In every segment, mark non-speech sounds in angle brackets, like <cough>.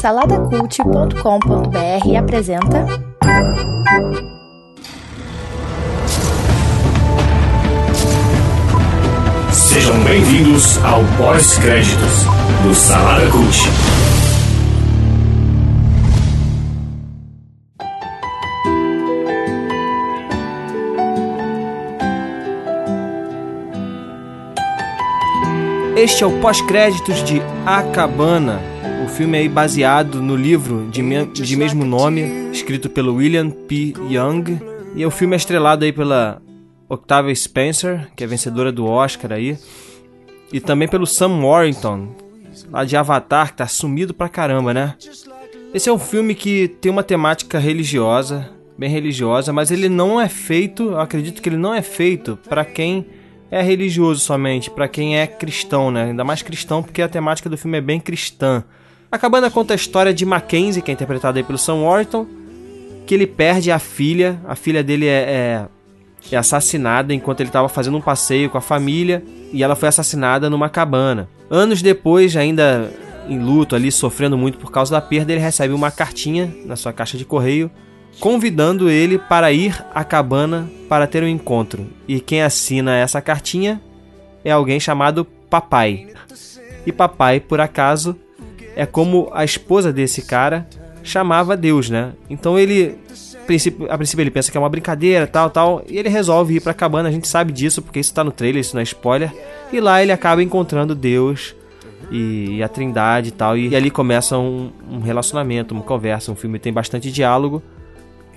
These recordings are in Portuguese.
Saladacult.com.br apresenta. Sejam bem-vindos ao pós-créditos do Salada Cult. Este é o pós-créditos de A Cabana. O filme é baseado no livro de, me de mesmo nome, escrito pelo William P. Young. E o filme é estrelado aí pela Octavia Spencer, que é vencedora do Oscar aí. E também pelo Sam Warrington, lá de Avatar, que tá sumido pra caramba, né? Esse é um filme que tem uma temática religiosa, bem religiosa, mas ele não é feito, acredito que ele não é feito para quem é religioso somente, para quem é cristão, né? Ainda mais cristão, porque a temática do filme é bem cristã. A cabana conta a história de Mackenzie, que é interpretado aí pelo Sam Worthington, que ele perde a filha. A filha dele é, é, é assassinada enquanto ele estava fazendo um passeio com a família e ela foi assassinada numa cabana. Anos depois, ainda em luto ali, sofrendo muito por causa da perda, ele recebe uma cartinha na sua caixa de correio convidando ele para ir à cabana para ter um encontro. E quem assina essa cartinha é alguém chamado Papai. E Papai, por acaso, é como a esposa desse cara chamava Deus, né? Então ele a princípio ele pensa que é uma brincadeira, tal, tal, e ele resolve ir para a cabana. A gente sabe disso porque isso está no trailer, isso não é spoiler. E lá ele acaba encontrando Deus e, a Trindade e tal, e, ali começa um, um relacionamento, uma conversa. Um filme tem bastante diálogo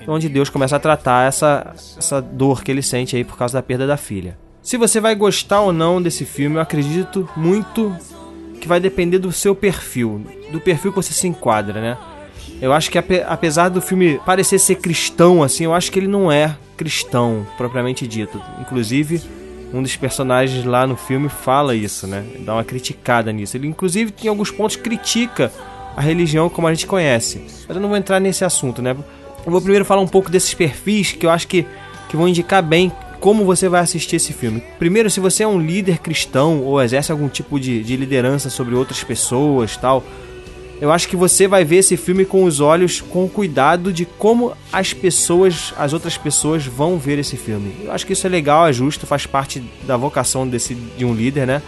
onde Deus começa a tratar essa, essa dor que ele sente aí por causa da perda da filha. Se você vai gostar ou não desse filme, eu acredito muito que vai depender do seu perfil, do perfil que você se enquadra, né? Eu acho que apesar do filme parecer ser cristão assim, eu acho que ele não é cristão propriamente dito. Inclusive, um dos personagens lá no filme fala isso, né? Dá uma criticada nisso. Ele inclusive em alguns pontos critica a religião como a gente conhece. Mas eu não vou entrar nesse assunto, né? Eu vou primeiro falar um pouco desses perfis que eu acho que, que vão indicar bem como você vai assistir esse filme. Primeiro, se você é um líder cristão ou exerce algum tipo de, de liderança sobre outras pessoas tal, eu acho que você vai ver esse filme com os olhos, com cuidado de como as pessoas, as outras pessoas vão ver esse filme. Eu acho que isso é legal, é justo, faz parte da vocação desse, de um líder, né?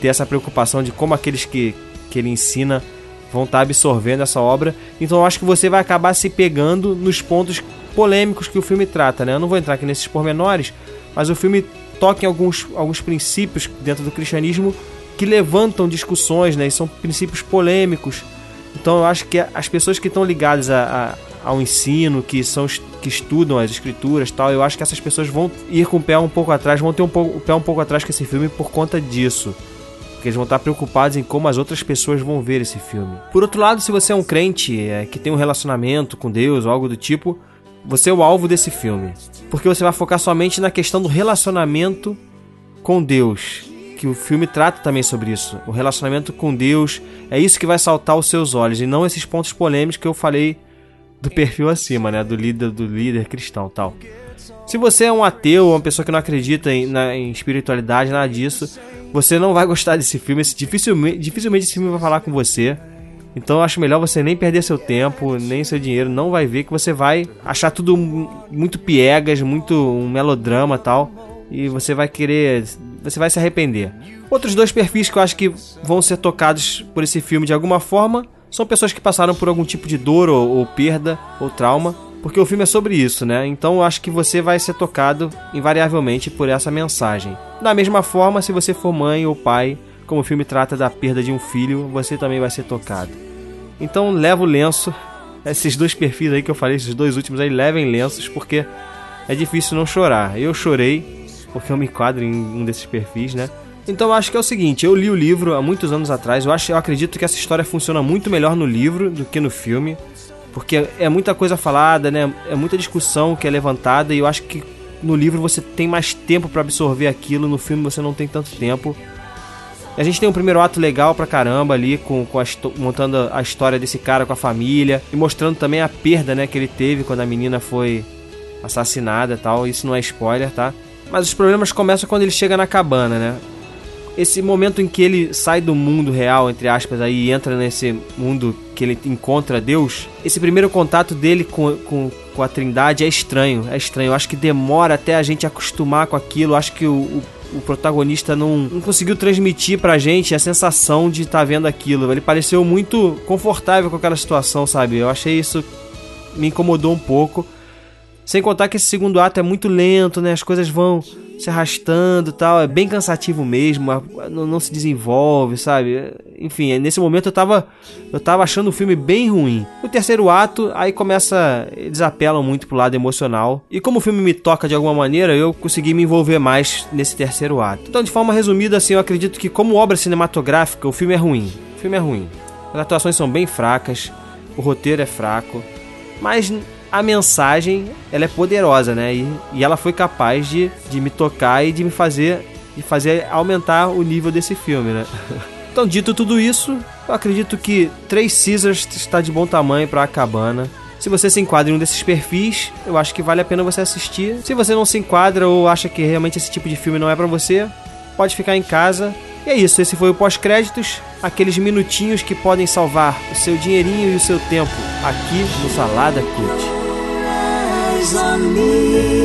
Ter essa preocupação de como aqueles que, que ele ensina vão estar tá absorvendo essa obra. Então eu acho que você vai acabar se pegando nos pontos polêmicos que o filme trata, né? Eu não vou entrar aqui nesses pormenores, mas o filme toca em alguns, alguns princípios dentro do cristianismo que levantam discussões, né? E são princípios polêmicos. Então eu acho que as pessoas que estão ligadas a, a, ao ensino, que são que estudam as escrituras, tal, eu acho que essas pessoas vão ir com o pé um pouco atrás, vão ter um pouco, o pé um pouco atrás com esse filme por conta disso. Porque eles vão estar preocupados em como as outras pessoas vão ver esse filme. Por outro lado, se você é um crente é, que tem um relacionamento com Deus ou algo do tipo, você é o alvo desse filme. Porque você vai focar somente na questão do relacionamento com Deus. Que o filme trata também sobre isso. O relacionamento com Deus é isso que vai saltar os seus olhos e não esses pontos polêmicos que eu falei do perfil acima, né? Do líder, do líder cristão tal. Se você é um ateu, uma pessoa que não acredita em, na, em espiritualidade, nada disso, você não vai gostar desse filme. Dificilmente, dificilmente esse filme vai falar com você. Então eu acho melhor você nem perder seu tempo, nem seu dinheiro, não vai ver que você vai achar tudo muito piegas, muito um melodrama tal, e você vai querer, você vai se arrepender. Outros dois perfis que eu acho que vão ser tocados por esse filme de alguma forma são pessoas que passaram por algum tipo de dor ou, ou perda ou trauma porque o filme é sobre isso, né? Então eu acho que você vai ser tocado invariavelmente por essa mensagem. Da mesma forma, se você for mãe ou pai, como o filme trata da perda de um filho, você também vai ser tocado. Então leva o lenço, esses dois perfis aí que eu falei, esses dois últimos aí, levem lenços, porque é difícil não chorar. Eu chorei, porque eu me enquadro em um desses perfis, né? Então eu acho que é o seguinte, eu li o livro há muitos anos atrás, eu acho, eu acredito que essa história funciona muito melhor no livro do que no filme. Porque é muita coisa falada, né? É muita discussão que é levantada e eu acho que no livro você tem mais tempo para absorver aquilo, no filme você não tem tanto tempo. A gente tem um primeiro ato legal pra caramba ali, com, com a, montando a história desse cara com a família e mostrando também a perda né, que ele teve quando a menina foi assassinada tal. Isso não é spoiler, tá? Mas os problemas começam quando ele chega na cabana, né? esse momento em que ele sai do mundo real, entre aspas, aí e entra nesse mundo que ele encontra Deus, esse primeiro contato dele com, com, com a Trindade é estranho, é estranho. Eu acho que demora até a gente acostumar com aquilo. Eu acho que o, o o protagonista não, não conseguiu transmitir pra gente a sensação de estar tá vendo aquilo. Ele pareceu muito confortável com aquela situação, sabe? Eu achei isso. me incomodou um pouco. Sem contar que esse segundo ato é muito lento, né? As coisas vão se arrastando tal. É bem cansativo mesmo. Não, se desenvolve, sabe? Enfim, nesse momento eu tava, eu tava achando o filme bem ruim. O terceiro ato, aí começa. Eles apelam muito pro lado emocional. E como o filme me toca de alguma maneira, eu consegui me envolver mais nesse terceiro ato. Então, de forma resumida, assim, eu acredito que, como obra cinematográfica, o filme é ruim. O filme é ruim. As atuações são bem fracas, o roteiro é fraco. Mas a mensagem ela é poderosa, né? E, e ela foi capaz de, de me tocar e de me fazer de fazer aumentar o nível desse filme, né? <laughs> Então, dito tudo isso, eu acredito que Três Caesars está de bom tamanho para a cabana. Se você se enquadra em um desses perfis, eu acho que vale a pena você assistir. Se você não se enquadra ou acha que realmente esse tipo de filme não é para você, pode ficar em casa. E é isso, esse foi o pós-créditos, aqueles minutinhos que podem salvar o seu dinheirinho e o seu tempo aqui no Salada Cult. Eyes on me.